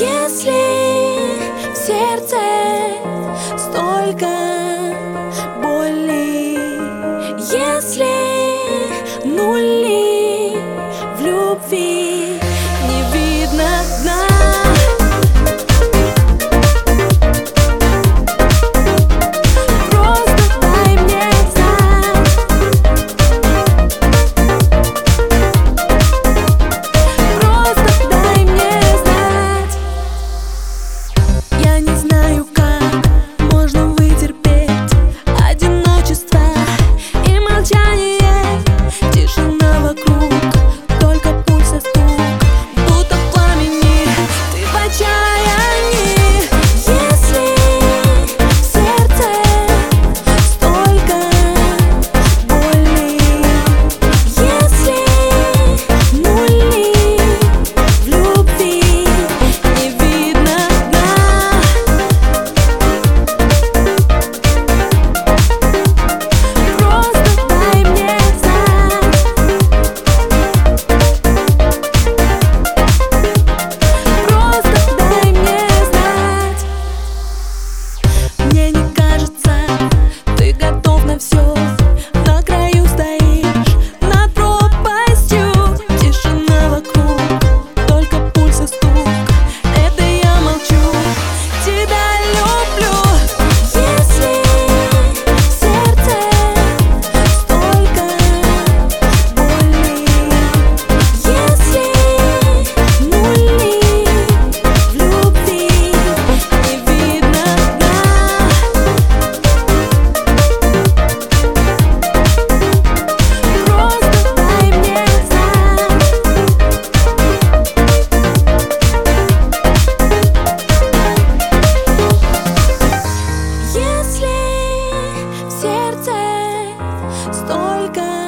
Если в сердце столько Я не знаю, い